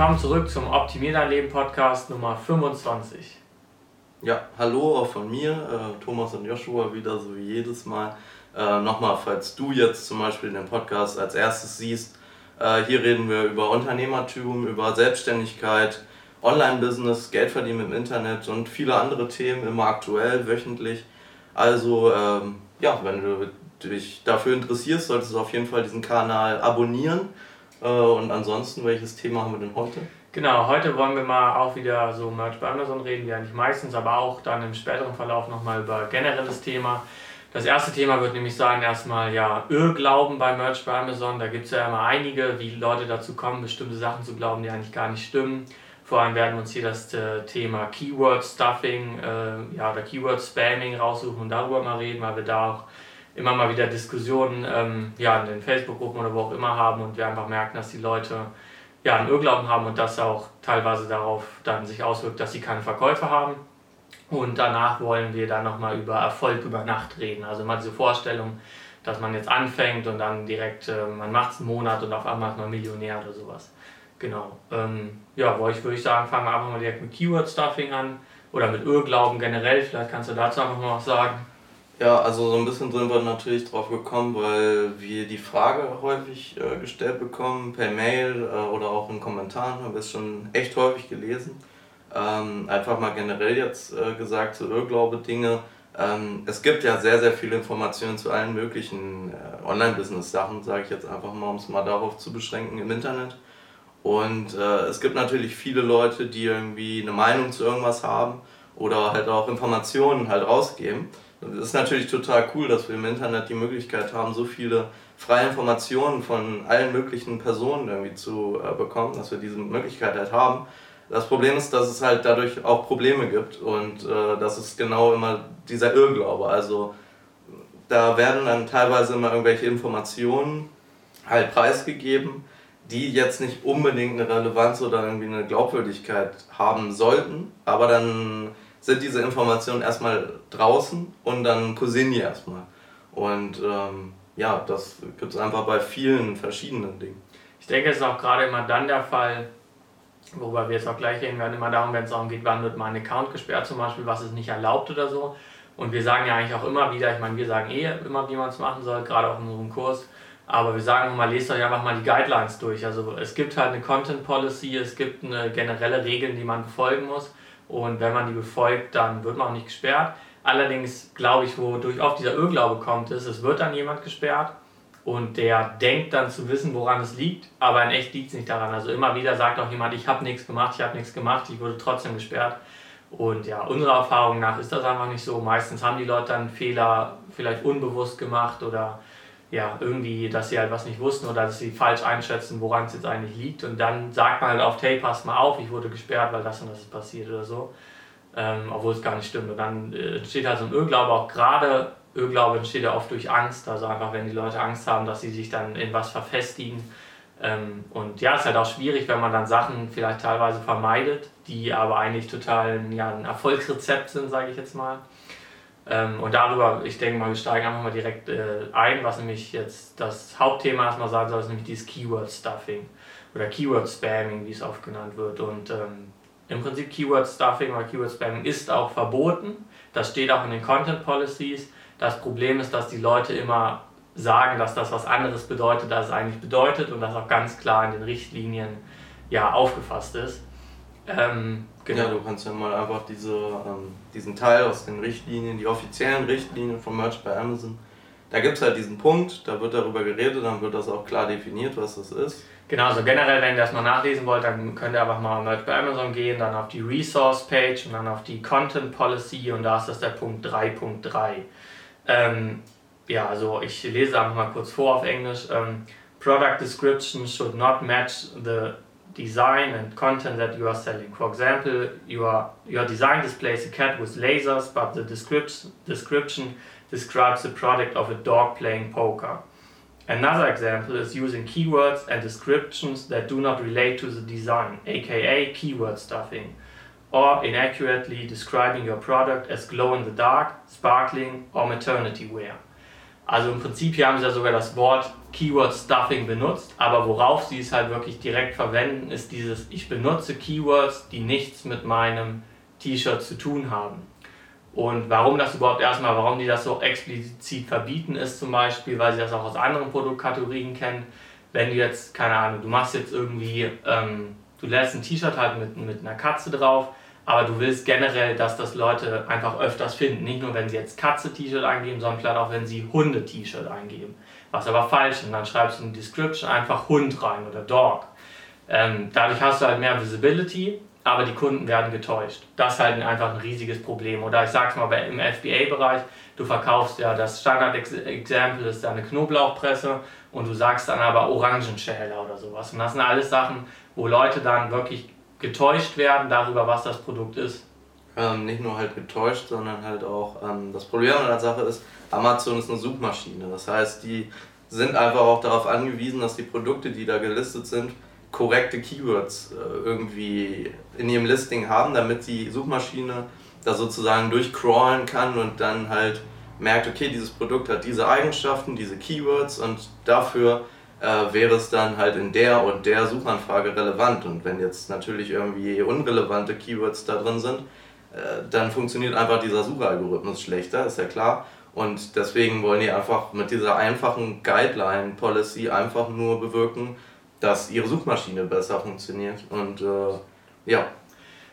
willkommen zurück zum Optimier dein Leben Podcast Nummer 25. Ja, hallo auch von mir, äh, Thomas und Joshua, wieder so wie jedes Mal. Äh, Nochmal, falls du jetzt zum Beispiel den Podcast als erstes siehst, äh, hier reden wir über Unternehmertum, über Selbstständigkeit, Online-Business, Geld verdienen im Internet und viele andere Themen, immer aktuell, wöchentlich. Also, ähm, ja, wenn du dich dafür interessierst, solltest du auf jeden Fall diesen Kanal abonnieren. Äh, und ansonsten, welches Thema haben wir denn heute? Genau, heute wollen wir mal auch wieder so Merch bei Amazon reden, wie eigentlich meistens, aber auch dann im späteren Verlauf nochmal über generelles Thema. Das erste Thema wird nämlich sein, erstmal ja Irrglauben bei Merch bei Amazon. Da gibt es ja immer einige, wie Leute dazu kommen, bestimmte Sachen zu glauben, die eigentlich gar nicht stimmen. Vor allem werden wir uns hier das äh, Thema Keyword Stuffing äh, ja, oder Keyword Spamming raussuchen und darüber mal reden, weil wir da auch immer mal wieder Diskussionen ähm, ja, in den Facebook-Gruppen oder wo auch immer haben und wir einfach merken, dass die Leute ja, einen Irrglauben haben und das auch teilweise darauf dann sich auswirkt, dass sie keine Verkäufe haben. Und danach wollen wir dann nochmal über Erfolg über Nacht reden. Also immer diese Vorstellung, dass man jetzt anfängt und dann direkt, äh, man macht es einen Monat und auf einmal ist man Millionär oder sowas. Genau. Ähm, ja, wo ich würde ich sagen, fangen wir einfach mal direkt mit Keyword-Stuffing an oder mit Irrglauben generell. Vielleicht kannst du dazu einfach mal was sagen. Ja, also so ein bisschen sind wir natürlich drauf gekommen, weil wir die Frage häufig äh, gestellt bekommen, per Mail äh, oder auch in Kommentaren, haben wir es schon echt häufig gelesen. Ähm, einfach mal generell jetzt äh, gesagt zu Irrglaube-Dinge. Ähm, es gibt ja sehr, sehr viele Informationen zu allen möglichen äh, Online-Business-Sachen, sage ich jetzt einfach mal, um es mal darauf zu beschränken im Internet. Und äh, es gibt natürlich viele Leute, die irgendwie eine Meinung zu irgendwas haben oder halt auch Informationen halt rausgeben. Es ist natürlich total cool, dass wir im Internet die Möglichkeit haben, so viele freie Informationen von allen möglichen Personen irgendwie zu äh, bekommen, dass wir diese Möglichkeit halt haben. Das Problem ist, dass es halt dadurch auch Probleme gibt und äh, das ist genau immer dieser Irrglaube. Also da werden dann teilweise immer irgendwelche Informationen halt preisgegeben, die jetzt nicht unbedingt eine Relevanz oder irgendwie eine Glaubwürdigkeit haben sollten, aber dann sind diese Informationen erstmal draußen und dann kursieren die erstmal. Und ähm, ja, das gibt es einfach bei vielen verschiedenen Dingen. Ich denke, es ist auch gerade immer dann der Fall, worüber wir jetzt auch gleich reden werden, immer darum, wenn es darum geht, wann wird mein Account gesperrt zum Beispiel, was ist nicht erlaubt oder so. Und wir sagen ja eigentlich auch immer wieder, ich meine, wir sagen eh immer, wie man es machen soll, gerade auch in unserem Kurs, aber wir sagen immer, lest euch einfach mal die Guidelines durch. Also es gibt halt eine Content Policy, es gibt eine generelle Regeln, die man befolgen muss. Und wenn man die befolgt, dann wird man auch nicht gesperrt. Allerdings glaube ich, wodurch oft dieser Irrglaube kommt, ist, es wird dann jemand gesperrt und der denkt dann zu wissen, woran es liegt, aber in echt liegt es nicht daran. Also immer wieder sagt auch jemand, ich habe nichts gemacht, ich habe nichts gemacht, ich wurde trotzdem gesperrt. Und ja, unserer Erfahrung nach ist das einfach nicht so. Meistens haben die Leute dann Fehler vielleicht unbewusst gemacht oder ja, irgendwie, dass sie halt was nicht wussten oder dass sie falsch einschätzen, woran es jetzt eigentlich liegt. Und dann sagt man halt oft, hey, passt mal auf, ich wurde gesperrt, weil das und das ist passiert oder so. Ähm, obwohl es gar nicht stimmt. Und dann äh, entsteht halt so ein Irrglaube, auch gerade Irrglaube entsteht ja oft durch Angst. Also einfach, wenn die Leute Angst haben, dass sie sich dann in was verfestigen. Ähm, und ja, es ist halt auch schwierig, wenn man dann Sachen vielleicht teilweise vermeidet, die aber eigentlich total ja, ein Erfolgsrezept sind, sage ich jetzt mal. Ähm, und darüber, ich denke mal, wir steigen einfach mal direkt äh, ein, was nämlich jetzt das Hauptthema erstmal sein soll, ist nämlich dieses Keyword Stuffing oder Keyword Spamming, wie es oft genannt wird. Und ähm, im Prinzip Keyword Stuffing oder Keyword Spamming ist auch verboten. Das steht auch in den Content Policies. Das Problem ist, dass die Leute immer sagen, dass das was anderes bedeutet, als es eigentlich bedeutet und das auch ganz klar in den Richtlinien ja, aufgefasst ist. Ähm, genau. Ja, du kannst ja mal einfach diese, ähm, diesen Teil aus den Richtlinien, die offiziellen Richtlinien von Merch bei Amazon, da gibt es halt diesen Punkt, da wird darüber geredet, dann wird das auch klar definiert, was das ist. Genau, also generell, wenn ihr das mal nachlesen wollt, dann könnt ihr einfach mal Merch bei Amazon gehen, dann auf die Resource Page und dann auf die Content Policy und da ist das der Punkt 3.3. Ähm, ja, also ich lese einfach mal kurz vor auf Englisch. Um, Product description should not match the design and content that you are selling. For example, your, your design displays a cat with lasers, but the description, description describes the product of a dog playing poker. Another example is using keywords and descriptions that do not relate to the design, aka keyword stuffing, or inaccurately describing your product as glow in the dark, sparkling, or maternity wear. Also im Prinzip hier haben sie ja sogar das Wort Keyword Stuffing benutzt, aber worauf sie es halt wirklich direkt verwenden, ist dieses, ich benutze Keywords, die nichts mit meinem T-Shirt zu tun haben. Und warum das überhaupt erstmal, warum die das so explizit verbieten, ist zum Beispiel, weil sie das auch aus anderen Produktkategorien kennen. Wenn du jetzt, keine Ahnung, du machst jetzt irgendwie, ähm, du lässt ein T-Shirt halt mit, mit einer Katze drauf, aber du willst generell, dass das Leute einfach öfters finden. Nicht nur, wenn sie jetzt Katze-T-Shirt eingeben, sondern vielleicht auch, wenn sie Hunde-T-Shirt eingeben. Was aber falsch ist. Dann schreibst du in die Description einfach Hund rein oder Dog. Ähm, dadurch hast du halt mehr Visibility aber die Kunden werden getäuscht. Das ist halt einfach ein riesiges Problem. Oder ich sag's mal im FBA-Bereich, du verkaufst ja das Standard-Example ist eine Knoblauchpresse und du sagst dann aber Orangenschäler oder sowas. Und das sind alles Sachen, wo Leute dann wirklich getäuscht werden darüber, was das Produkt ist. Ähm, nicht nur halt getäuscht, sondern halt auch ähm, das Problem an der Sache ist, Amazon ist eine Suchmaschine. Das heißt, die sind einfach auch darauf angewiesen, dass die Produkte, die da gelistet sind, korrekte Keywords äh, irgendwie in ihrem Listing haben, damit die Suchmaschine da sozusagen durchcrawlen kann und dann halt merkt, okay, dieses Produkt hat diese Eigenschaften, diese Keywords und dafür äh, wäre es dann halt in der und der Suchanfrage relevant. Und wenn jetzt natürlich irgendwie unrelevante Keywords da drin sind, äh, dann funktioniert einfach dieser Suchalgorithmus schlechter, ist ja klar. Und deswegen wollen die einfach mit dieser einfachen Guideline-Policy einfach nur bewirken, dass ihre Suchmaschine besser funktioniert. Und äh, ja.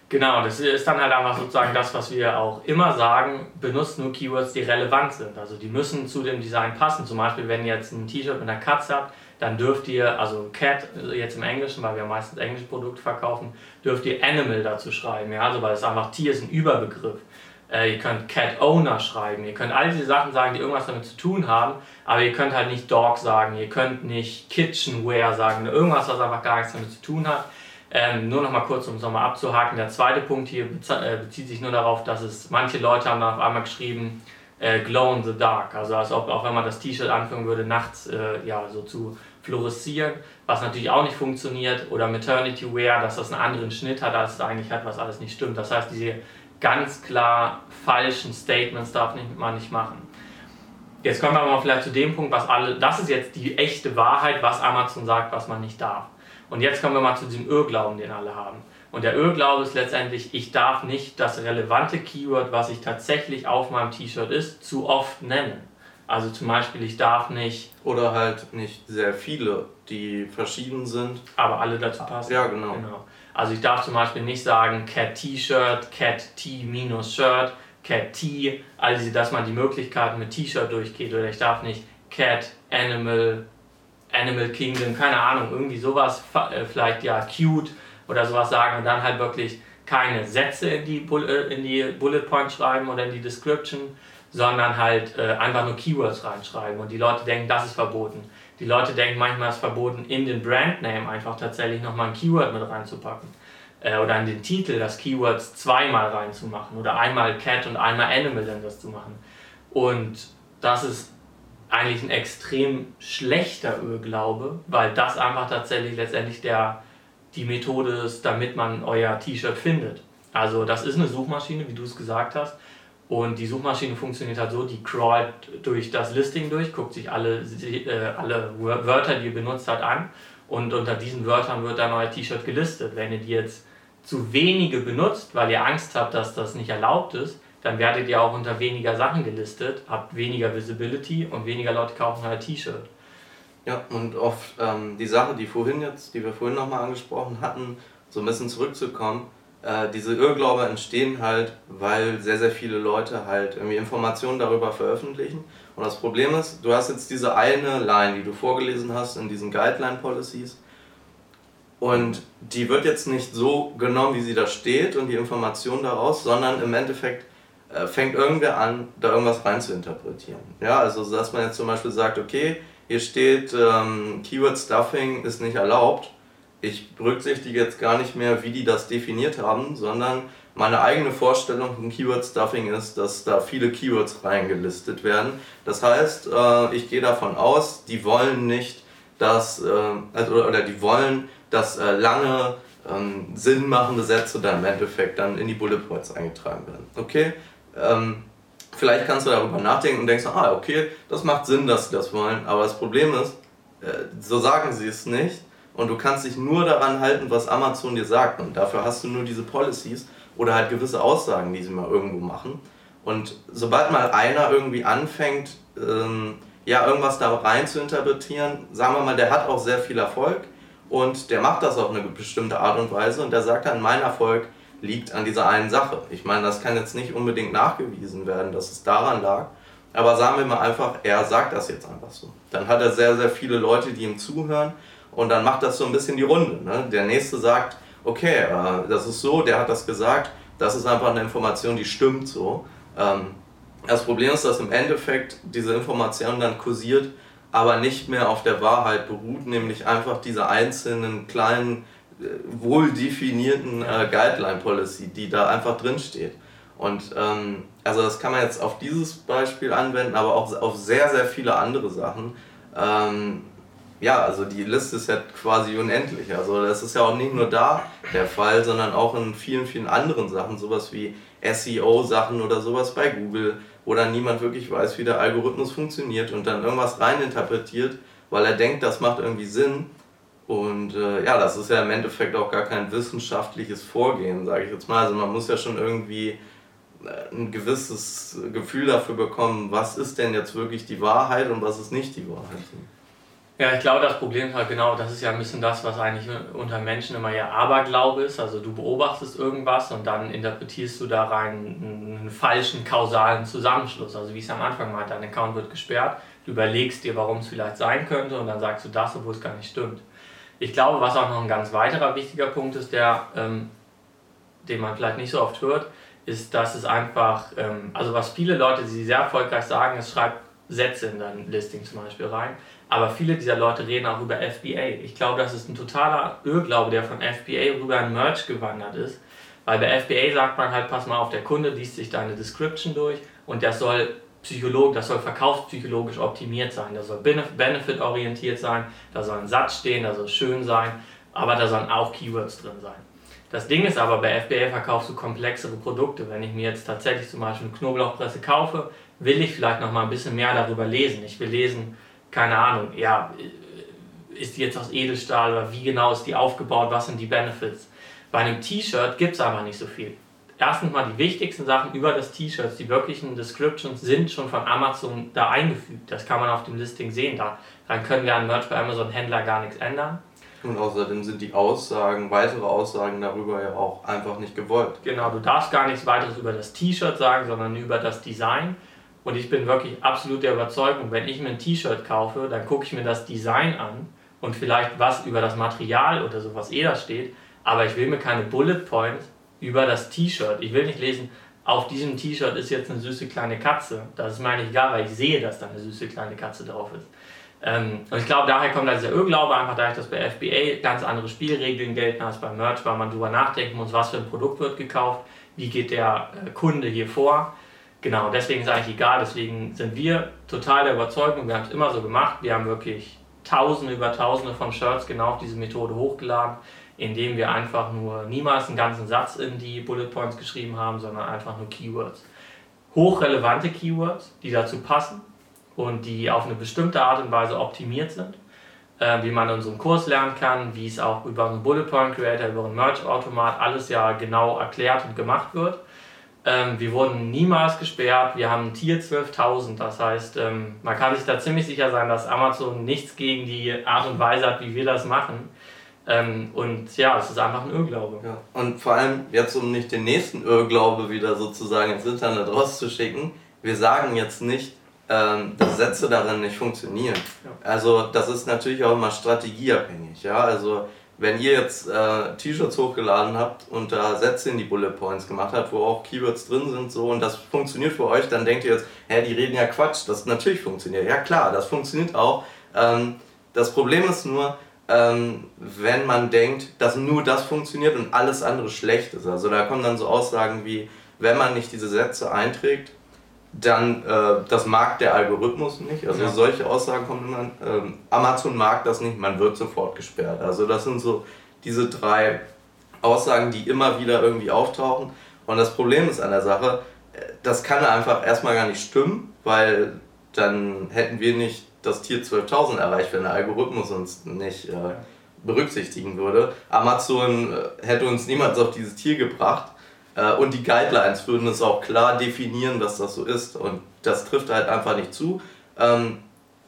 Genau, das ist dann halt einfach sozusagen das, was wir auch immer sagen, benutzt nur Keywords, die relevant sind. Also die müssen zu dem Design passen. Zum Beispiel, wenn ihr jetzt ein T-Shirt mit einer Katze habt, dann dürft ihr, also Cat jetzt im Englischen, weil wir meistens englische Produkte verkaufen, dürft ihr Animal dazu schreiben. Ja? Also weil es einfach Tier ist ein Überbegriff. Äh, ihr könnt Cat Owner schreiben, ihr könnt all diese Sachen sagen, die irgendwas damit zu tun haben, aber ihr könnt halt nicht Dog sagen, ihr könnt nicht Kitchenware sagen, irgendwas, was einfach gar nichts damit zu tun hat. Ähm, nur noch mal kurz, um es nochmal abzuhaken. Der zweite Punkt hier äh, bezieht sich nur darauf, dass es manche Leute haben dann auf einmal geschrieben, äh, Glow in the Dark. Also als ob auch wenn man das T-Shirt anfangen würde, nachts äh, ja, so zu fluoreszieren, was natürlich auch nicht funktioniert. Oder Maternity Wear, dass das einen anderen Schnitt hat, als es eigentlich hat, was alles nicht stimmt. Das heißt, diese ganz klar falschen Statements darf man nicht machen. Jetzt kommen wir mal vielleicht zu dem Punkt, was alle, das ist jetzt die echte Wahrheit, was Amazon sagt, was man nicht darf. Und jetzt kommen wir mal zu diesem Irrglauben, den alle haben. Und der Irrglaube ist letztendlich, ich darf nicht das relevante Keyword, was ich tatsächlich auf meinem T-Shirt ist, zu oft nennen. Also zum Beispiel, ich darf nicht. Oder halt nicht sehr viele, die verschieden sind. Aber alle dazu passen. Ja, genau. genau. Also ich darf zum Beispiel nicht sagen Cat T-Shirt, Cat T-Shirt, Cat T, also dass man die Möglichkeiten mit T-Shirt durchgeht. Oder ich darf nicht Cat, Animal, Animal Kingdom, keine Ahnung, irgendwie sowas, äh, vielleicht ja cute oder sowas sagen und dann halt wirklich keine Sätze in die, äh, in die Bullet Point schreiben oder in die Description, sondern halt äh, einfach nur Keywords reinschreiben und die Leute denken, das ist verboten. Die Leute denken manchmal, es ist verboten, in den Brandname einfach tatsächlich nochmal ein Keyword mit reinzupacken. Äh, oder in den Titel das Keyword zweimal reinzumachen. Oder einmal Cat und einmal Animal das zu machen. Und das ist eigentlich ein extrem schlechter Irrglaube, weil das einfach tatsächlich letztendlich der, die Methode ist, damit man euer T-Shirt findet. Also das ist eine Suchmaschine, wie du es gesagt hast. Und die Suchmaschine funktioniert halt so, die crawlt durch das Listing durch, guckt sich alle, äh, alle Wörter, die ihr benutzt habt, an und unter diesen Wörtern wird dann euer T-Shirt gelistet. Wenn ihr die jetzt zu wenige benutzt, weil ihr Angst habt, dass das nicht erlaubt ist, dann werdet ihr auch unter weniger Sachen gelistet, habt weniger Visibility und weniger Leute kaufen euer T-Shirt. Ja, und auf ähm, die Sache, die vorhin jetzt, die wir vorhin nochmal angesprochen hatten, so ein bisschen zurückzukommen, äh, diese Irrglaube entstehen halt, weil sehr, sehr viele Leute halt irgendwie Informationen darüber veröffentlichen. Und das Problem ist, du hast jetzt diese eine Line, die du vorgelesen hast in diesen Guideline Policies. Und die wird jetzt nicht so genommen, wie sie da steht und die Information daraus, sondern im Endeffekt äh, fängt irgendwer an, da irgendwas rein zu interpretieren. Ja, also dass man jetzt zum Beispiel sagt, okay, hier steht, ähm, Keyword Stuffing ist nicht erlaubt ich berücksichtige jetzt gar nicht mehr, wie die das definiert haben, sondern meine eigene Vorstellung von Keyword Stuffing ist, dass da viele Keywords reingelistet werden. Das heißt, äh, ich gehe davon aus, die wollen nicht, dass, äh, also, oder die wollen, dass äh, lange ähm, sinnmachende Sätze dann im Endeffekt dann in die Bullet Points eingetragen werden. Okay? Ähm, vielleicht kannst du darüber nachdenken und denkst, ah, okay, das macht Sinn, dass sie das wollen. Aber das Problem ist, äh, so sagen sie es nicht. Und du kannst dich nur daran halten, was Amazon dir sagt. Und dafür hast du nur diese Policies oder halt gewisse Aussagen, die sie mal irgendwo machen. Und sobald mal einer irgendwie anfängt, ähm, ja, irgendwas da rein zu interpretieren, sagen wir mal, der hat auch sehr viel Erfolg und der macht das auf eine bestimmte Art und Weise und der sagt dann, mein Erfolg liegt an dieser einen Sache. Ich meine, das kann jetzt nicht unbedingt nachgewiesen werden, dass es daran lag, aber sagen wir mal einfach, er sagt das jetzt einfach so. Dann hat er sehr, sehr viele Leute, die ihm zuhören und dann macht das so ein bisschen die Runde. Ne? Der nächste sagt, okay, äh, das ist so, der hat das gesagt, das ist einfach eine Information, die stimmt so. Ähm, das Problem ist, dass im Endeffekt diese Information dann kursiert, aber nicht mehr auf der Wahrheit beruht, nämlich einfach diese einzelnen kleinen, wohl definierten äh, Guideline Policy, die da einfach drin steht. Und ähm, also das kann man jetzt auf dieses Beispiel anwenden, aber auch auf sehr, sehr viele andere Sachen. Ähm, ja, also die Liste ist ja quasi unendlich. Also das ist ja auch nicht nur da der Fall, sondern auch in vielen, vielen anderen Sachen, sowas wie SEO-Sachen oder sowas bei Google, wo dann niemand wirklich weiß, wie der Algorithmus funktioniert und dann irgendwas reininterpretiert, weil er denkt, das macht irgendwie Sinn. Und äh, ja, das ist ja im Endeffekt auch gar kein wissenschaftliches Vorgehen, sage ich jetzt mal. Also man muss ja schon irgendwie äh, ein gewisses Gefühl dafür bekommen, was ist denn jetzt wirklich die Wahrheit und was ist nicht die Wahrheit. Ja, ich glaube, das Problem ist halt genau, das ist ja ein bisschen das, was eigentlich unter Menschen immer ja Aberglaube ist. Also du beobachtest irgendwas und dann interpretierst du da rein einen falschen kausalen Zusammenschluss. Also wie es am Anfang meinte, dein Account wird gesperrt, du überlegst dir, warum es vielleicht sein könnte und dann sagst du das, obwohl es gar nicht stimmt. Ich glaube, was auch noch ein ganz weiterer wichtiger Punkt ist, der, ähm, den man vielleicht nicht so oft hört, ist, dass es einfach, ähm, also was viele Leute, die sehr erfolgreich sagen, es schreibt Sätze in dein Listing zum Beispiel rein. Aber viele dieser Leute reden auch über FBA. Ich glaube, das ist ein totaler Irrglaube, der von FBA rüber in Merch gewandert ist. Weil bei FBA sagt man halt, pass mal auf, der Kunde liest sich deine Description durch und das soll Psycholog, das soll verkaufspsychologisch optimiert sein, das soll benefit-orientiert sein, da soll ein Satz stehen, da soll schön sein, aber da sollen auch Keywords drin sein. Das Ding ist aber, bei FBA verkaufst du komplexere Produkte. Wenn ich mir jetzt tatsächlich zum Beispiel eine Knoblauchpresse kaufe, will ich vielleicht noch mal ein bisschen mehr darüber lesen. Ich will lesen, keine Ahnung, ja, ist die jetzt aus Edelstahl oder wie genau ist die aufgebaut, was sind die Benefits. Bei einem T-Shirt gibt es einfach nicht so viel. Erstens mal die wichtigsten Sachen über das T-Shirt, die wirklichen Descriptions sind schon von Amazon da eingefügt. Das kann man auf dem Listing sehen. Da, dann können wir an Merch bei Amazon Händler gar nichts ändern. Und außerdem sind die Aussagen, weitere Aussagen darüber ja auch einfach nicht gewollt. Genau, du darfst gar nichts weiteres über das T-Shirt sagen, sondern über das Design. Und ich bin wirklich absolut der Überzeugung, wenn ich mir ein T-Shirt kaufe, dann gucke ich mir das Design an und vielleicht was über das Material oder so, was eh da steht. Aber ich will mir keine Bullet Points über das T-Shirt. Ich will nicht lesen, auf diesem T-Shirt ist jetzt eine süße kleine Katze. Das ist mir eigentlich egal, weil ich sehe, dass da eine süße kleine Katze drauf ist. Ähm, und ich glaube, daher kommt dieser Irrglaube, einfach dadurch, dass bei FBA ganz andere Spielregeln gelten als bei Merch, weil man darüber nachdenken muss, was für ein Produkt wird gekauft, wie geht der äh, Kunde hier vor. Genau, deswegen ist eigentlich egal, deswegen sind wir total der Überzeugung, wir haben es immer so gemacht, wir haben wirklich Tausende über Tausende von Shirts genau auf diese Methode hochgeladen, indem wir einfach nur niemals einen ganzen Satz in die Bullet Points geschrieben haben, sondern einfach nur Keywords. Hochrelevante Keywords, die dazu passen und die auf eine bestimmte Art und Weise optimiert sind, äh, wie man in einem Kurs lernen kann, wie es auch über einen Bullet Point Creator, über einen Merch Automat alles ja genau erklärt und gemacht wird. Ähm, wir wurden niemals gesperrt. Wir haben Tier 12.000. Das heißt, ähm, man kann sich da ziemlich sicher sein, dass Amazon nichts gegen die Art und Weise hat, wie wir das machen. Ähm, und ja, es ist einfach ein Irrglaube. Ja. Und vor allem jetzt, um nicht den nächsten Irrglaube wieder sozusagen ins Internet rauszuschicken, wir sagen jetzt nicht, ähm, dass Sätze darin nicht funktionieren. Ja. Also das ist natürlich auch immer strategieabhängig. Ja? Also wenn ihr jetzt äh, T-Shirts hochgeladen habt und da Sätze in die Bullet Points gemacht habt, wo auch Keywords drin sind so und das funktioniert für euch, dann denkt ihr jetzt, hä, die reden ja Quatsch, das natürlich funktioniert. Ja klar, das funktioniert auch. Ähm, das Problem ist nur, ähm, wenn man denkt, dass nur das funktioniert und alles andere schlecht ist. Also da kommen dann so Aussagen wie, wenn man nicht diese Sätze einträgt, dann, äh, das mag der Algorithmus nicht. Also ja. solche Aussagen kommen immer. Ähm, Amazon mag das nicht, man wird sofort gesperrt. Also das sind so diese drei Aussagen, die immer wieder irgendwie auftauchen. Und das Problem ist an der Sache, das kann einfach erstmal gar nicht stimmen, weil dann hätten wir nicht das Tier 12.000 erreicht, wenn der Algorithmus uns nicht äh, berücksichtigen würde. Amazon äh, hätte uns niemals auf dieses Tier gebracht äh, und die Guidelines würden es auch klar definieren, dass das so ist und das trifft halt einfach nicht zu. Ähm,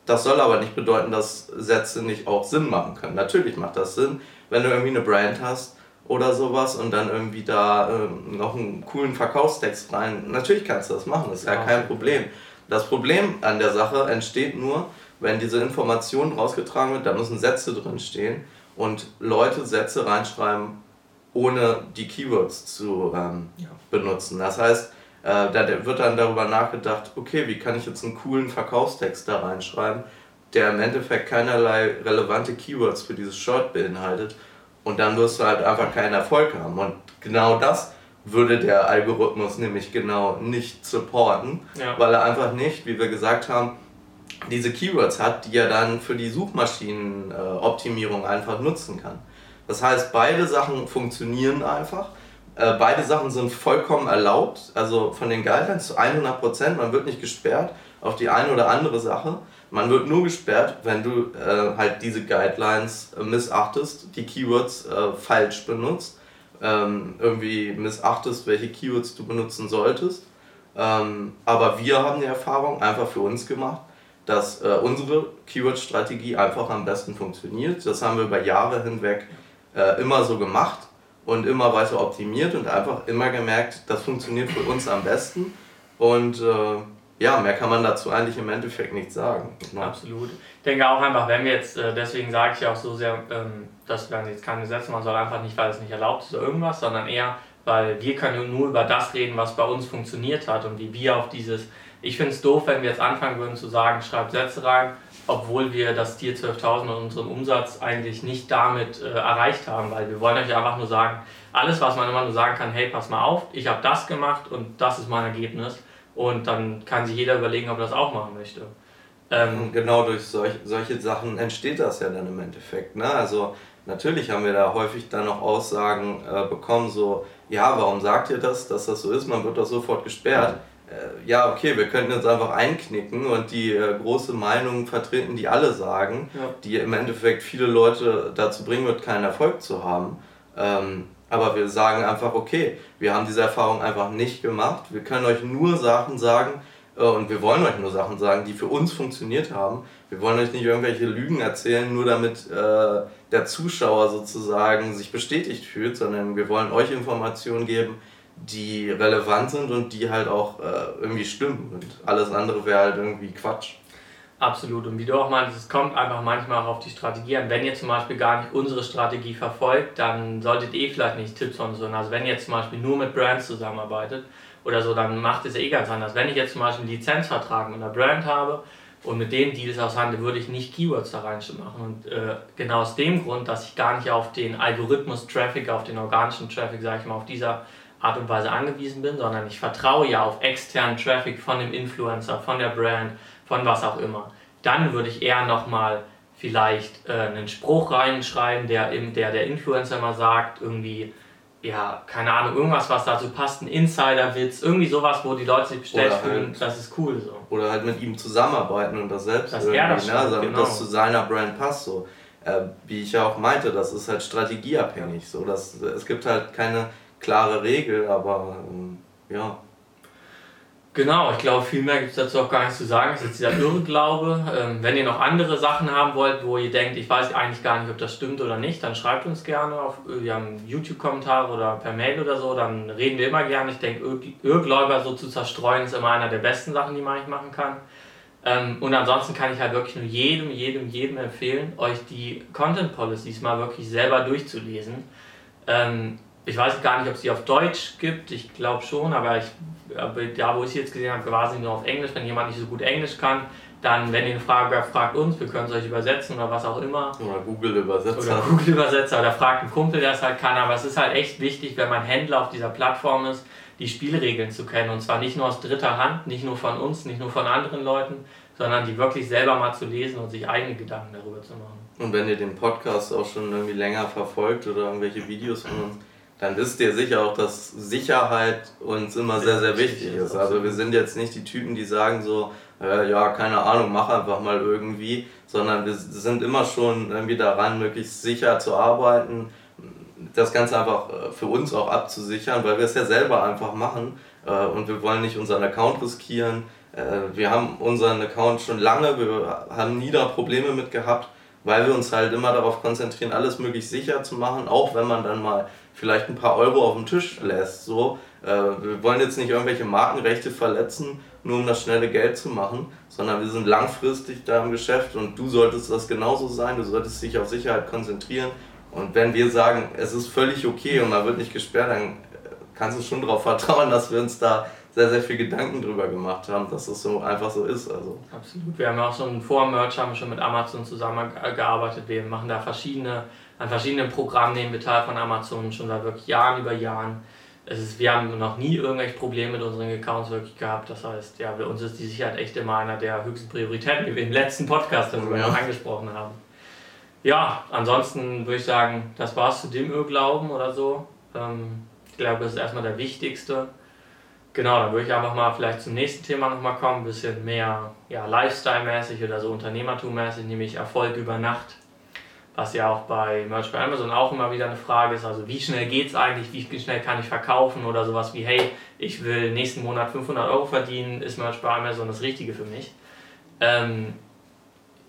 das soll aber nicht bedeuten, dass Sätze nicht auch Sinn machen können. Natürlich macht das Sinn, wenn du irgendwie eine Brand hast oder sowas und dann irgendwie da ähm, noch einen coolen Verkaufstext rein. Natürlich kannst du das machen, das ist ja, ja kein Problem. Das Problem an der Sache entsteht nur, wenn diese Information rausgetragen wird, da müssen Sätze drin stehen und Leute Sätze reinschreiben, ohne die Keywords zu ähm, ja. benutzen. Das heißt, äh, da wird dann darüber nachgedacht, okay, wie kann ich jetzt einen coolen Verkaufstext da reinschreiben, der im Endeffekt keinerlei relevante Keywords für dieses Short beinhaltet und dann wirst du halt einfach keinen Erfolg haben. Und genau das würde der Algorithmus nämlich genau nicht supporten, ja. weil er einfach nicht, wie wir gesagt haben, diese Keywords hat, die er dann für die Suchmaschinenoptimierung einfach nutzen kann. Das heißt, beide Sachen funktionieren einfach. Äh, beide Sachen sind vollkommen erlaubt, also von den Guidelines zu 100%. Man wird nicht gesperrt auf die eine oder andere Sache. Man wird nur gesperrt, wenn du äh, halt diese Guidelines äh, missachtest, die Keywords äh, falsch benutzt, ähm, irgendwie missachtest, welche Keywords du benutzen solltest. Ähm, aber wir haben die Erfahrung einfach für uns gemacht, dass äh, unsere Keyword-Strategie einfach am besten funktioniert. Das haben wir über Jahre hinweg äh, immer so gemacht und immer weiter optimiert und einfach immer gemerkt, das funktioniert für uns am besten. Und äh, ja, mehr kann man dazu eigentlich im Endeffekt nicht sagen. Ne? Absolut. Ich denke auch einfach, wenn wir jetzt, äh, deswegen sage ich auch so sehr, ähm, dass man jetzt keine Gesetze machen soll, einfach nicht, weil es nicht erlaubt ist oder irgendwas, sondern eher, weil wir können nur über das reden, was bei uns funktioniert hat und wie wir auf dieses, ich finde es doof, wenn wir jetzt anfangen würden zu sagen, schreib Sätze rein, obwohl wir das Tier 12.000 und unseren Umsatz eigentlich nicht damit äh, erreicht haben, weil wir wollen euch einfach nur sagen, alles, was man immer nur sagen kann, hey, pass mal auf, ich habe das gemacht und das ist mein Ergebnis und dann kann sich jeder überlegen, ob er das auch machen möchte. Ähm, genau durch solch, solche Sachen entsteht das ja dann im Endeffekt. Ne? Also natürlich haben wir da häufig dann noch Aussagen äh, bekommen, so, ja, warum sagt ihr das, dass das so ist? Man wird doch sofort gesperrt. Äh, ja, okay, wir könnten jetzt einfach einknicken und die äh, große Meinung vertreten, die alle sagen, ja. die im Endeffekt viele Leute dazu bringen wird, keinen Erfolg zu haben. Ähm, aber wir sagen einfach, okay, wir haben diese Erfahrung einfach nicht gemacht. Wir können euch nur Sachen sagen äh, und wir wollen euch nur Sachen sagen, die für uns funktioniert haben. Wir wollen euch nicht irgendwelche Lügen erzählen, nur damit äh, der Zuschauer sozusagen sich bestätigt fühlt, sondern wir wollen euch Informationen geben, die relevant sind und die halt auch äh, irgendwie stimmen. Und alles andere wäre halt irgendwie Quatsch. Absolut. Und wie du auch meinst, es kommt einfach manchmal auch auf die Strategie an. Wenn ihr zum Beispiel gar nicht unsere Strategie verfolgt, dann solltet ihr vielleicht nicht Tipps von uns hören. Also wenn ihr zum Beispiel nur mit Brands zusammenarbeitet oder so, dann macht es eh ganz anders. Wenn ich jetzt zum Beispiel einen Lizenzvertrag mit einer Brand habe und mit den Deals aushandle, würde ich nicht Keywords da rein machen. Und äh, genau aus dem Grund, dass ich gar nicht auf den Algorithmus-Traffic, auf den organischen Traffic, sage ich mal, auf dieser Art und Weise angewiesen bin, sondern ich vertraue ja auf externen Traffic von dem Influencer, von der Brand, von was auch immer. Dann würde ich eher nochmal vielleicht äh, einen Spruch reinschreiben, der, im, der der Influencer mal sagt, irgendwie, ja, keine Ahnung, irgendwas, was dazu passt, ein Insider-Witz, irgendwie sowas, wo die Leute sich bestätigt halt, fühlen, das ist cool so. Oder halt mit ihm zusammenarbeiten und das selbst das irgendwie, das ne? also, damit genau. das zu seiner Brand passt so. Äh, wie ich ja auch meinte, das ist halt strategieabhängig so. Das, es gibt halt keine klare Regel, aber ähm, ja. Genau, ich glaube, viel mehr gibt es dazu auch gar nichts zu sagen. Das ist jetzt dieser Irrglaube. Ähm, wenn ihr noch andere Sachen haben wollt, wo ihr denkt, ich weiß eigentlich gar nicht, ob das stimmt oder nicht, dann schreibt uns gerne auf haben YouTube-Kommentare oder per Mail oder so, dann reden wir immer gerne. Ich denke, Irrgläuber so zu zerstreuen ist immer einer der besten Sachen, die man eigentlich machen kann. Ähm, und ansonsten kann ich halt wirklich nur jedem, jedem, jedem empfehlen, euch die Content Policies mal wirklich selber durchzulesen. Ähm, ich weiß gar nicht, ob es die auf Deutsch gibt, ich glaube schon, aber ich, da wo ich sie jetzt gesehen habe, war sie nur auf Englisch. Wenn jemand nicht so gut Englisch kann, dann, wenn ihr eine Frage habt, fragt uns, wir können es euch übersetzen oder was auch immer. Oder Google Übersetzer. Oder Google Übersetzer oder fragt einen Kumpel, der es halt kann. Aber es ist halt echt wichtig, wenn man Händler auf dieser Plattform ist, die Spielregeln zu kennen. Und zwar nicht nur aus dritter Hand, nicht nur von uns, nicht nur von anderen Leuten, sondern die wirklich selber mal zu lesen und sich eigene Gedanken darüber zu machen. Und wenn ihr den Podcast auch schon irgendwie länger verfolgt oder irgendwelche Videos von uns, dann wisst ihr sicher auch, dass Sicherheit uns immer sehr, sehr wichtig ist. Also wir sind jetzt nicht die Typen, die sagen so, äh, ja, keine Ahnung, mach einfach mal irgendwie, sondern wir sind immer schon irgendwie daran, möglichst sicher zu arbeiten, das Ganze einfach äh, für uns auch abzusichern, weil wir es ja selber einfach machen äh, und wir wollen nicht unseren Account riskieren. Äh, wir haben unseren Account schon lange, wir haben nie da Probleme mit gehabt, weil wir uns halt immer darauf konzentrieren, alles möglichst sicher zu machen, auch wenn man dann mal vielleicht ein paar Euro auf den Tisch lässt. So. Äh, wir wollen jetzt nicht irgendwelche Markenrechte verletzen, nur um das schnelle Geld zu machen, sondern wir sind langfristig da im Geschäft und du solltest das genauso sein, du solltest dich auf Sicherheit konzentrieren. Und wenn wir sagen, es ist völlig okay und man wird nicht gesperrt, dann kannst du schon darauf vertrauen, dass wir uns da sehr, sehr viel Gedanken drüber gemacht haben, dass das so einfach so ist. Also. Absolut. Wir haben auch schon vor Merch haben wir schon mit Amazon zusammengearbeitet. Wir machen da verschiedene an verschiedenen Programmen nehmen wir teil von Amazon schon seit wirklich Jahren über Jahren. Es ist, wir haben noch nie irgendwelche Probleme mit unseren Accounts wirklich gehabt. Das heißt, ja, für uns ist die Sicherheit echt immer einer der höchsten Prioritäten, die wir im letzten Podcast darüber ja. angesprochen haben. Ja, ansonsten würde ich sagen, das war es zu dem Irrglauben oder so. Ähm, ich glaube, das ist erstmal der wichtigste. Genau, dann würde ich einfach mal vielleicht zum nächsten Thema nochmal kommen, ein bisschen mehr ja, Lifestyle-mäßig oder so Unternehmertum-mäßig, nämlich Erfolg über Nacht was ja auch bei Merch bei Amazon auch immer wieder eine Frage ist. Also wie schnell geht es eigentlich, wie schnell kann ich verkaufen oder sowas wie, hey, ich will nächsten Monat 500 Euro verdienen, ist Merch bei Amazon das Richtige für mich? Ähm,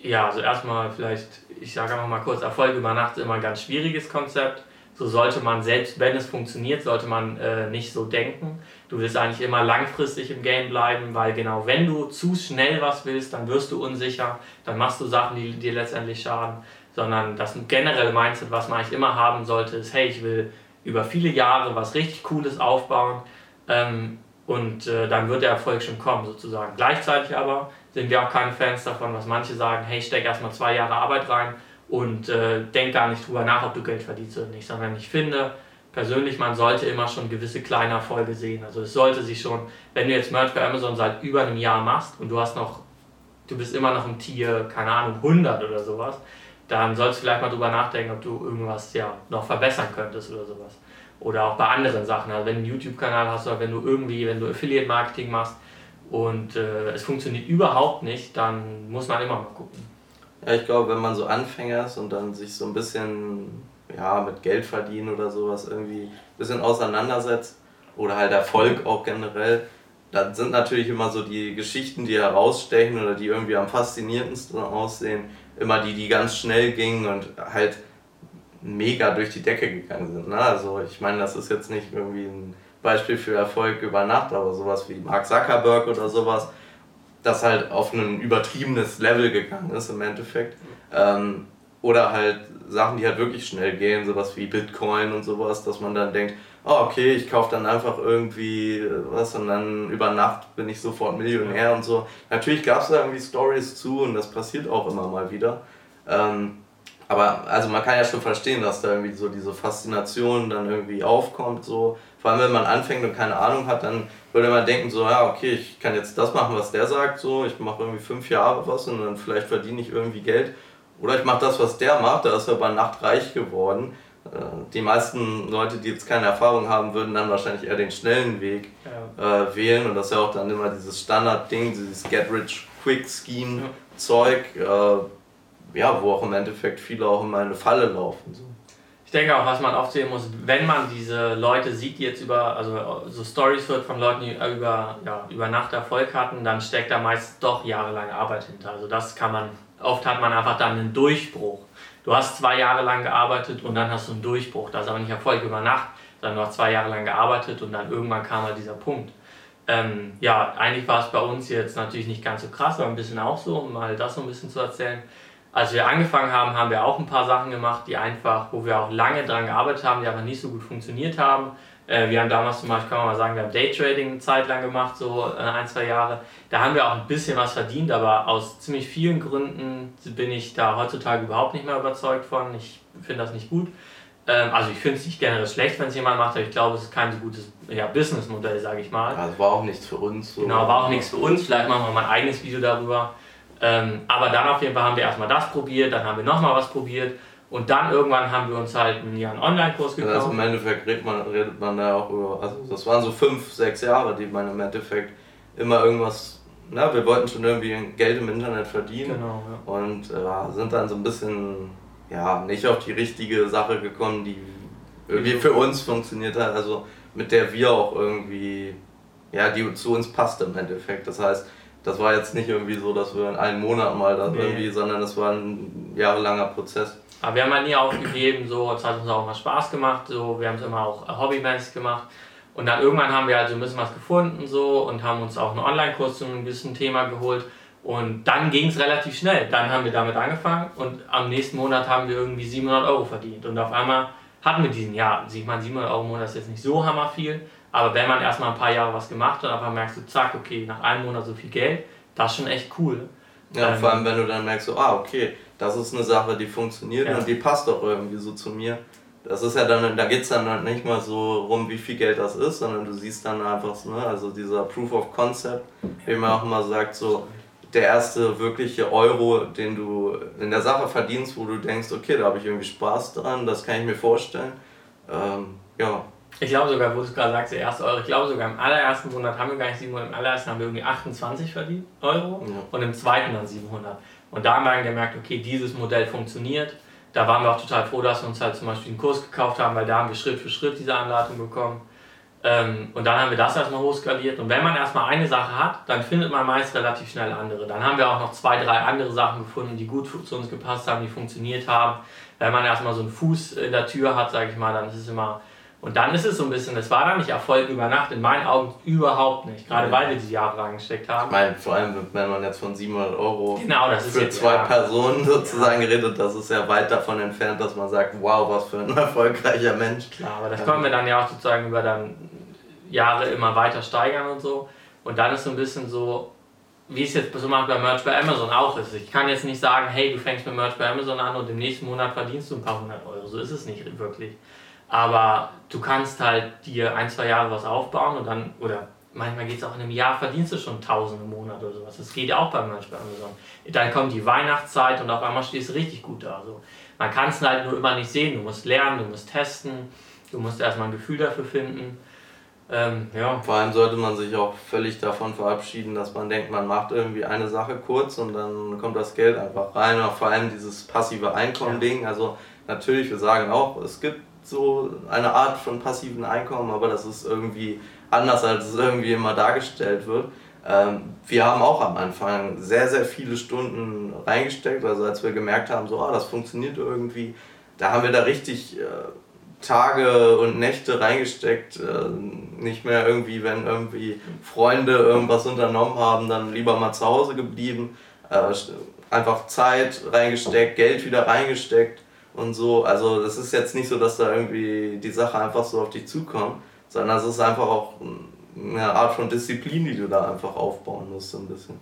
ja, also erstmal vielleicht, ich sage einfach mal kurz, Erfolg über Nacht ist immer ein ganz schwieriges Konzept. So sollte man, selbst wenn es funktioniert, sollte man äh, nicht so denken. Du willst eigentlich immer langfristig im Game bleiben, weil genau wenn du zu schnell was willst, dann wirst du unsicher, dann machst du Sachen, die dir letztendlich schaden sondern das generelle Mindset, was man eigentlich immer haben sollte, ist, hey, ich will über viele Jahre was richtig Cooles aufbauen ähm, und äh, dann wird der Erfolg schon kommen sozusagen. Gleichzeitig aber sind wir auch keine Fans davon, was manche sagen, hey, steck erstmal zwei Jahre Arbeit rein und äh, denk gar nicht drüber nach, ob du Geld verdienst oder nicht, sondern ich finde, persönlich, man sollte immer schon gewisse kleine Erfolge sehen. Also es sollte sich schon, wenn du jetzt Merch bei Amazon seit über einem Jahr machst und du hast noch, du bist immer noch im Tier, keine Ahnung, 100 oder sowas, dann sollst du vielleicht mal drüber nachdenken, ob du irgendwas ja noch verbessern könntest oder sowas. Oder auch bei anderen Sachen. Also wenn du einen YouTube-Kanal hast oder wenn du irgendwie, wenn du Affiliate-Marketing machst und äh, es funktioniert überhaupt nicht, dann muss man immer mal gucken. Ja, ich glaube, wenn man so Anfänger ist und dann sich so ein bisschen ja, mit Geld verdienen oder sowas irgendwie ein bisschen auseinandersetzt oder halt Erfolg auch generell, dann sind natürlich immer so die Geschichten, die herausstechen oder die irgendwie am faszinierendsten aussehen, immer die, die ganz schnell gingen und halt mega durch die Decke gegangen sind. Ne? Also ich meine, das ist jetzt nicht irgendwie ein Beispiel für Erfolg über Nacht, aber sowas wie Mark Zuckerberg oder sowas, das halt auf ein übertriebenes Level gegangen ist im Endeffekt. Ähm, oder halt Sachen, die halt wirklich schnell gehen, sowas wie Bitcoin und sowas, dass man dann denkt, oh okay, ich kaufe dann einfach irgendwie was und dann über Nacht bin ich sofort Millionär und so. Natürlich gab es da irgendwie Stories zu und das passiert auch immer mal wieder. Ähm, aber also man kann ja schon verstehen, dass da irgendwie so diese Faszination dann irgendwie aufkommt. So. Vor allem wenn man anfängt und keine Ahnung hat, dann würde man denken, so ja, okay, ich kann jetzt das machen, was der sagt, so, ich mache irgendwie fünf Jahre was und dann vielleicht verdiene ich irgendwie Geld. Oder ich mache das, was der macht, da ist er über Nacht reich geworden. Äh, die meisten Leute, die jetzt keine Erfahrung haben, würden dann wahrscheinlich eher den schnellen Weg ja. äh, wählen. Und das ist ja auch dann immer dieses Standardding, dieses Get-Rich-Quick-Scheme-Zeug, äh, ja, wo auch im Endeffekt viele auch immer in eine Falle laufen. So. Ich denke auch, was man oft sehen muss, wenn man diese Leute sieht, die jetzt über, also so Stories hört von Leuten, die über, ja, über Nacht Erfolg hatten, dann steckt da meist doch jahrelange Arbeit hinter. Also das kann man, oft hat man einfach dann einen Durchbruch du hast zwei Jahre lang gearbeitet und dann hast du einen Durchbruch. Das ist aber nicht Erfolg über Nacht, sondern du hast zwei Jahre lang gearbeitet und dann irgendwann kam halt dieser Punkt. Ähm, ja, eigentlich war es bei uns jetzt natürlich nicht ganz so krass, aber ein bisschen auch so, um mal das so ein bisschen zu erzählen. Als wir angefangen haben, haben wir auch ein paar Sachen gemacht, die einfach, wo wir auch lange dran gearbeitet haben, die aber nicht so gut funktioniert haben. Äh, wir haben damals zum Beispiel, kann man mal sagen, wir haben Daytrading eine Zeit lang gemacht, so äh, ein, zwei Jahre. Da haben wir auch ein bisschen was verdient, aber aus ziemlich vielen Gründen bin ich da heutzutage überhaupt nicht mehr überzeugt von. Ich finde das nicht gut. Ähm, also ich finde es nicht generell schlecht, wenn es jemand macht, aber ich glaube, es ist kein so gutes ja, Businessmodell, sage ich mal. Es war auch nichts für uns. So. Genau, war auch nichts für uns. Vielleicht machen wir mal ein eigenes Video darüber. Ähm, aber dann auf jeden Fall haben wir erstmal das probiert, dann haben wir nochmal was probiert Und dann irgendwann haben wir uns halt einen Online-Kurs gekauft. Also im Endeffekt redet man, redet man da auch über, also das waren so fünf, sechs Jahre, die man im Endeffekt immer irgendwas, na, wir wollten schon irgendwie Geld im Internet verdienen genau, ja. und äh, sind dann so ein bisschen, ja, nicht auf die richtige Sache gekommen, die irgendwie für uns funktioniert hat, also mit der wir auch irgendwie, ja, die zu uns passt im Endeffekt. Das heißt, das war jetzt nicht irgendwie so, dass wir in einem Monat mal das nee. irgendwie, sondern es war ein jahrelanger Prozess. Aber wir haben halt nie aufgegeben, so, es hat uns auch mal Spaß gemacht, so, wir haben es immer auch hobbymäßig gemacht. Und dann irgendwann haben wir halt so ein bisschen was gefunden so und haben uns auch einen Online-Kurs zu einem gewissen Thema geholt. Und dann ging es relativ schnell. Dann haben wir damit angefangen und am nächsten Monat haben wir irgendwie 700 Euro verdient. Und auf einmal hatten wir diesen Jahr. Ich meine, 700 Euro im Monat ist jetzt nicht so hammer viel, aber wenn man erstmal ein paar Jahre was gemacht hat und einfach merkst du, zack, okay, nach einem Monat so viel Geld, das ist schon echt cool. Ja, ähm, vor allem wenn du dann merkst, so, ah, okay, das ist eine Sache, die funktioniert ja. und die passt doch irgendwie so zu mir. Das ist ja dann, da geht es dann nicht mal so rum, wie viel Geld das ist, sondern du siehst dann einfach, ne, also dieser Proof of Concept, wie man auch immer sagt, so der erste wirkliche Euro, den du in der Sache verdienst, wo du denkst, okay, da habe ich irgendwie Spaß dran, das kann ich mir vorstellen. Ähm, ja, ich glaube sogar, wo du gerade sagst, der erste Euro, ich glaube sogar im allerersten Monat haben wir gar nicht 700, im allerersten haben wir irgendwie 28 verdient Euro ja. und im zweiten dann 700. Und da haben wir dann gemerkt, okay, dieses Modell funktioniert. Da waren wir auch total froh, dass wir uns halt zum Beispiel einen Kurs gekauft haben, weil da haben wir Schritt für Schritt diese Anleitung bekommen. Ähm, und dann haben wir das erstmal hochskaliert. Und wenn man erstmal eine Sache hat, dann findet man meist relativ schnell andere. Dann haben wir auch noch zwei, drei andere Sachen gefunden, die gut zu uns gepasst haben, die funktioniert haben. Wenn man erstmal so einen Fuß in der Tür hat, sage ich mal, dann ist es immer und dann ist es so ein bisschen, das war dann nicht Erfolg über Nacht, in meinen Augen überhaupt nicht. Gerade ja. weil wir die Jahre reingesteckt haben. Ich meine, vor allem, wenn man jetzt von 700 Euro genau, für jetzt, zwei ja. Personen sozusagen ja. redet, das ist ja weit davon entfernt, dass man sagt, wow, was für ein erfolgreicher Mensch. Klar, aber das konnten wir dann ja auch sozusagen über dann Jahre immer weiter steigern und so. Und dann ist so ein bisschen so, wie es jetzt so macht bei Merch bei Amazon auch ist. Ich kann jetzt nicht sagen, hey, du fängst mit Merch bei Amazon an und im nächsten Monat verdienst du ein paar hundert Euro. So ist es nicht wirklich. Aber du kannst halt dir ein, zwei Jahre was aufbauen und dann, oder manchmal geht es auch in einem Jahr, verdienst du schon 1000 im Monat oder sowas. Das geht ja auch bei Merch bei Amazon. Dann kommt die Weihnachtszeit und auf einmal stehst du richtig gut da. Also man kann es halt nur immer nicht sehen. Du musst lernen, du musst testen, du musst erstmal ein Gefühl dafür finden. Ähm, ja. Vor allem sollte man sich auch völlig davon verabschieden, dass man denkt, man macht irgendwie eine Sache kurz und dann kommt das Geld einfach rein. Oder vor allem dieses passive Einkommen-Ding. Also natürlich, wir sagen auch, es gibt so eine Art von passiven Einkommen, aber das ist irgendwie anders, als es irgendwie immer dargestellt wird. Ähm, wir haben auch am Anfang sehr, sehr viele Stunden reingesteckt, also als wir gemerkt haben, so, ah, das funktioniert irgendwie, da haben wir da richtig äh, Tage und Nächte reingesteckt, äh, nicht mehr irgendwie, wenn irgendwie Freunde irgendwas unternommen haben, dann lieber mal zu Hause geblieben, äh, einfach Zeit reingesteckt, Geld wieder reingesteckt und so. Also das ist jetzt nicht so, dass da irgendwie die Sache einfach so auf dich zukommt, sondern es ist einfach auch eine Art von Disziplin, die du da einfach aufbauen musst, so ein bisschen.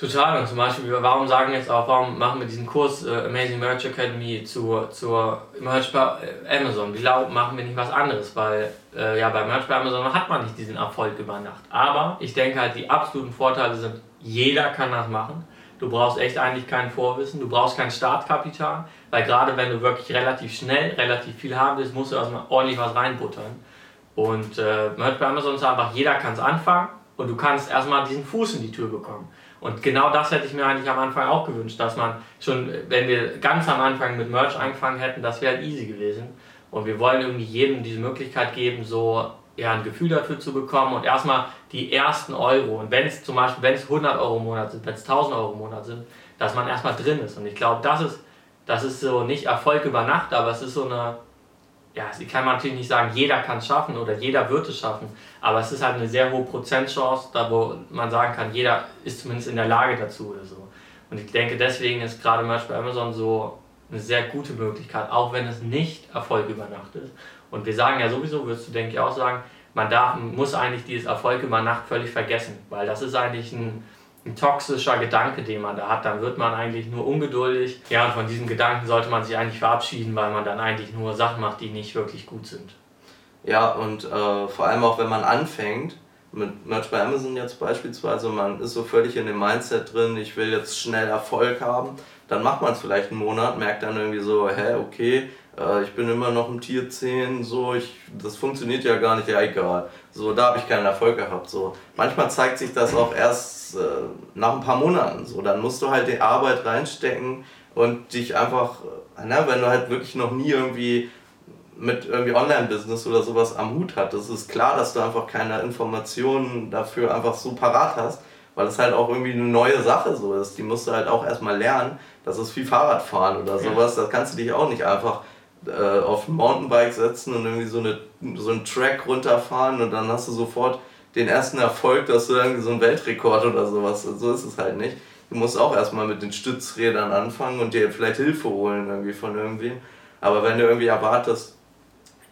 Total. Und zum Beispiel, warum sagen jetzt auch, warum machen wir diesen Kurs äh, Amazing Merch Academy zur, zur Merch bei Amazon? Wie laut machen wir nicht was anderes? Weil äh, ja, bei Merch bei Amazon hat man nicht diesen Erfolg über Nacht. Aber ich denke halt, die absoluten Vorteile sind, jeder kann das machen. Du brauchst echt eigentlich kein Vorwissen, du brauchst kein Startkapital, weil gerade wenn du wirklich relativ schnell relativ viel haben willst, musst du erstmal ordentlich was reinbuttern. Und äh, Merch bei Amazon ist einfach, jeder kann es anfangen und du kannst erstmal diesen Fuß in die Tür bekommen. Und genau das hätte ich mir eigentlich am Anfang auch gewünscht, dass man schon, wenn wir ganz am Anfang mit Merch angefangen hätten, das wäre halt easy gewesen. Und wir wollen irgendwie jedem diese Möglichkeit geben, so ja, ein Gefühl dafür zu bekommen und erstmal die ersten Euro. Und wenn es zum Beispiel, wenn es 100 Euro im Monat sind, wenn es 1000 Euro im Monat sind, dass man erstmal drin ist. Und ich glaube, das ist, das ist so nicht Erfolg über Nacht, aber es ist so eine, ja, ich kann man natürlich nicht sagen, jeder kann es schaffen oder jeder wird es schaffen, aber es ist halt eine sehr hohe Prozentchance, da wo man sagen kann, jeder ist zumindest in der Lage dazu oder so. Und ich denke, deswegen ist gerade zum Beispiel Amazon so eine sehr gute Möglichkeit, auch wenn es nicht Erfolg über Nacht ist. Und wir sagen ja sowieso, wirst du denke ich auch sagen, man darf, muss eigentlich dieses Erfolg über Nacht völlig vergessen, weil das ist eigentlich ein, ein toxischer Gedanke, den man da hat. Dann wird man eigentlich nur ungeduldig. Ja, und von diesem Gedanken sollte man sich eigentlich verabschieden, weil man dann eigentlich nur Sachen macht, die nicht wirklich gut sind. Ja, und äh, vor allem auch wenn man anfängt, mit Merch bei Amazon jetzt beispielsweise, man ist so völlig in dem Mindset drin, ich will jetzt schnell Erfolg haben, dann macht man es vielleicht einen Monat, merkt dann irgendwie so, hä, okay, äh, ich bin immer noch im Tier 10, so, ich, das funktioniert ja gar nicht, ja egal. So, da habe ich keinen Erfolg gehabt. So. Manchmal zeigt sich das auch erst äh, nach ein paar Monaten. So. Dann musst du halt die Arbeit reinstecken und dich einfach, na, wenn du halt wirklich noch nie irgendwie mit irgendwie Online-Business oder sowas am Hut hattest, ist klar, dass du einfach keine Informationen dafür einfach so parat hast, weil es halt auch irgendwie eine neue Sache so ist. Die musst du halt auch erstmal lernen. Das ist wie Fahrradfahren oder sowas. Da kannst du dich auch nicht einfach äh, auf Mountainbike setzen und irgendwie so, eine, so einen Track runterfahren und dann hast du sofort den ersten Erfolg, dass du irgendwie so einen Weltrekord oder sowas. So ist es halt nicht. Du musst auch erstmal mit den Stützrädern anfangen und dir vielleicht Hilfe holen irgendwie von irgendwem. Aber wenn du irgendwie erwartest,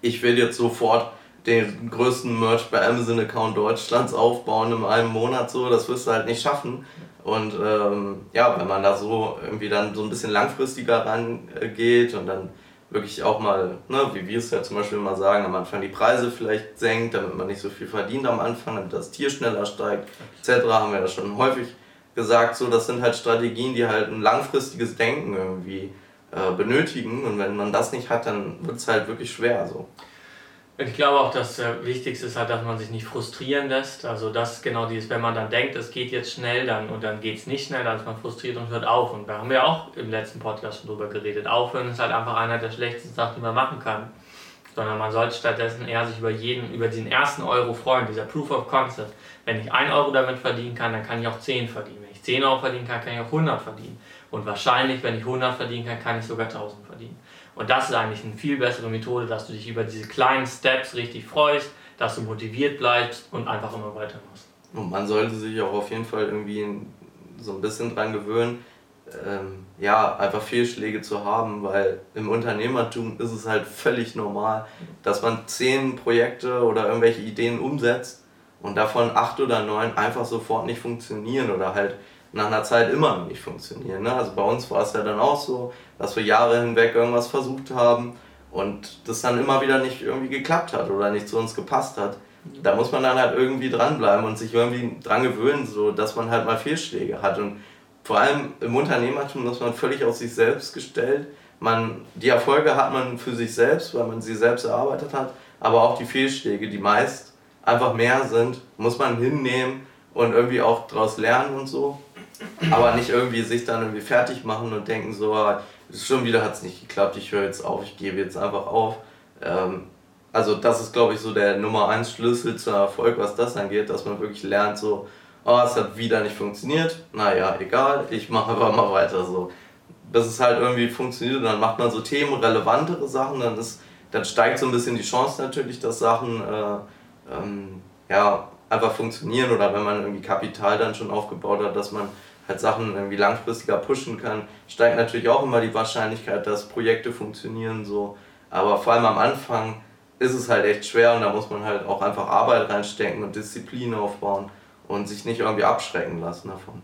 ich will jetzt sofort den größten Merch bei Amazon Account Deutschlands aufbauen in einem Monat so, das wirst du halt nicht schaffen. Und ähm, ja, wenn man da so irgendwie dann so ein bisschen langfristiger rangeht und dann wirklich auch mal, ne, wie wir es ja zum Beispiel mal sagen, am Anfang die Preise vielleicht senkt, damit man nicht so viel verdient am Anfang, damit das Tier schneller steigt, etc. haben wir das schon häufig gesagt. So, das sind halt Strategien, die halt ein langfristiges Denken irgendwie äh, benötigen und wenn man das nicht hat, dann wird es halt wirklich schwer. So. Ich glaube auch, das äh, Wichtigste ist halt, dass man sich nicht frustrieren lässt. Also das genau dieses, wenn man dann denkt, es geht jetzt schnell dann und dann geht es nicht schnell, dann ist man frustriert und hört auf. Und da haben wir auch im letzten Podcast schon drüber geredet. Aufhören ist halt einfach einer der schlechtesten Sachen, die man machen kann. Sondern man sollte stattdessen eher sich über jeden, über diesen ersten Euro freuen, dieser Proof of Concept. Wenn ich 1 Euro damit verdienen kann, dann kann ich auch 10 verdienen. Wenn ich 10 Euro verdienen kann, kann ich auch 100 verdienen. Und wahrscheinlich, wenn ich 100 verdienen kann, kann ich sogar 1000 verdienen. Und das ist eigentlich eine viel bessere Methode, dass du dich über diese kleinen Steps richtig freust, dass du motiviert bleibst und einfach immer weitermachst. Und man sollte sich auch auf jeden Fall irgendwie so ein bisschen dran gewöhnen, ähm, ja, einfach Fehlschläge zu haben, weil im Unternehmertum ist es halt völlig normal, dass man zehn Projekte oder irgendwelche Ideen umsetzt und davon acht oder neun einfach sofort nicht funktionieren oder halt nach einer Zeit immer nicht funktionieren. Ne? Also bei uns war es ja dann auch so, dass wir Jahre hinweg irgendwas versucht haben und das dann immer wieder nicht irgendwie geklappt hat oder nicht zu uns gepasst hat. Da muss man dann halt irgendwie dranbleiben und sich irgendwie dran gewöhnen, so dass man halt mal Fehlschläge hat. Und vor allem im Unternehmertum ist man völlig auf sich selbst gestellt. Man, die Erfolge hat man für sich selbst, weil man sie selbst erarbeitet hat, aber auch die Fehlschläge, die meist einfach mehr sind, muss man hinnehmen und irgendwie auch daraus lernen und so aber nicht irgendwie sich dann irgendwie fertig machen und denken so, ah, schon wieder hat es nicht geklappt, ich höre jetzt auf, ich gebe jetzt einfach auf. Ähm, also das ist glaube ich so der Nummer 1 Schlüssel zu Erfolg, was das angeht, dass man wirklich lernt so, oh, es hat wieder nicht funktioniert, naja, egal, ich mache einfach mal weiter so. Bis es halt irgendwie funktioniert und dann macht man so themenrelevantere Sachen, dann ist, dann steigt so ein bisschen die Chance natürlich, dass Sachen äh, ähm, ja, einfach funktionieren oder wenn man irgendwie Kapital dann schon aufgebaut hat, dass man halt Sachen irgendwie langfristiger pushen kann, steigt natürlich auch immer die Wahrscheinlichkeit, dass Projekte funktionieren so. Aber vor allem am Anfang ist es halt echt schwer und da muss man halt auch einfach Arbeit reinstecken und Disziplin aufbauen und sich nicht irgendwie abschrecken lassen davon.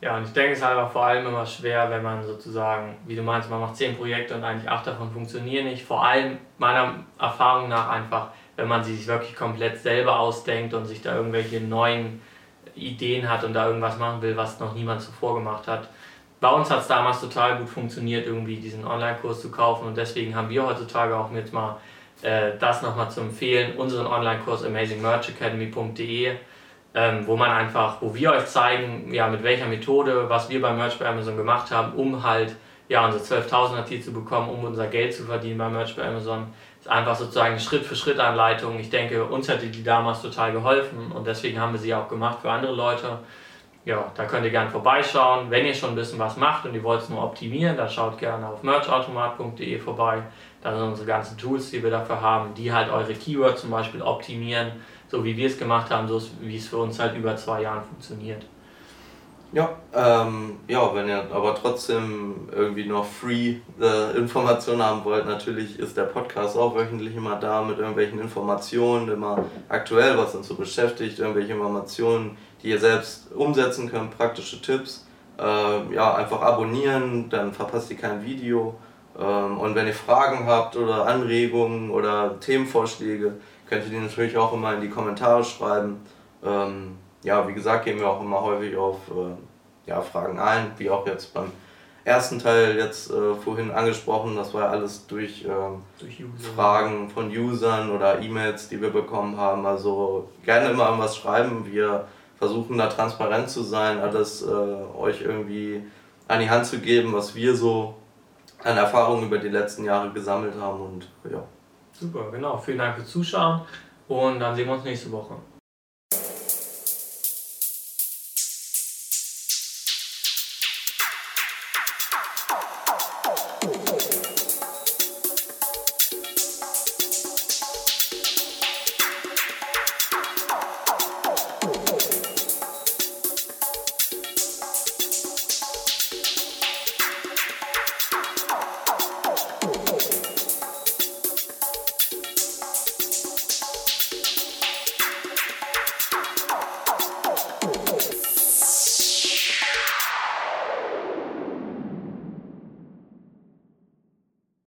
Ja, und ich denke, es ist einfach vor allem immer schwer, wenn man sozusagen, wie du meinst, man macht zehn Projekte und eigentlich acht davon funktionieren nicht. Vor allem meiner Erfahrung nach einfach, wenn man sie sich wirklich komplett selber ausdenkt und sich da irgendwelche neuen Ideen hat und da irgendwas machen will, was noch niemand zuvor gemacht hat. Bei uns hat es damals total gut funktioniert, irgendwie diesen Online-Kurs zu kaufen und deswegen haben wir heutzutage auch jetzt mal äh, das nochmal zu empfehlen, unseren Online-Kurs amazingmerchacademy.de, ähm, wo man einfach, wo wir euch zeigen, ja, mit welcher Methode, was wir beim Merch bei Amazon gemacht haben, um halt ja, unsere 12.000er Titel zu bekommen, um unser Geld zu verdienen beim Merch bei Amazon einfach sozusagen Schritt-für-Schritt-Anleitung. Ich denke, uns hätte die damals total geholfen und deswegen haben wir sie auch gemacht für andere Leute. Ja, da könnt ihr gerne vorbeischauen. Wenn ihr schon ein bisschen was macht und ihr wollt es nur optimieren, dann schaut gerne auf merchautomat.de vorbei. Da sind unsere ganzen Tools, die wir dafür haben, die halt eure Keywords zum Beispiel optimieren, so wie wir es gemacht haben, so wie es für uns halt über zwei Jahren funktioniert. Ja, ähm, ja, wenn ihr aber trotzdem irgendwie noch free äh, Informationen haben wollt, natürlich ist der Podcast auch wöchentlich immer da mit irgendwelchen Informationen, immer aktuell, was uns so beschäftigt, irgendwelche Informationen, die ihr selbst umsetzen könnt, praktische Tipps. Äh, ja, einfach abonnieren, dann verpasst ihr kein Video. Ähm, und wenn ihr Fragen habt oder Anregungen oder Themenvorschläge, könnt ihr die natürlich auch immer in die Kommentare schreiben. Ähm, ja, wie gesagt, gehen wir auch immer häufig auf äh, ja, Fragen ein, wie auch jetzt beim ersten Teil jetzt äh, vorhin angesprochen, das war ja alles durch, ähm, durch Fragen von Usern oder E-Mails, die wir bekommen haben. Also gerne immer was schreiben. Wir versuchen da transparent zu sein, alles äh, euch irgendwie an die Hand zu geben, was wir so an Erfahrungen über die letzten Jahre gesammelt haben und ja. Super, genau. Vielen Dank fürs Zuschauen und dann sehen wir uns nächste Woche.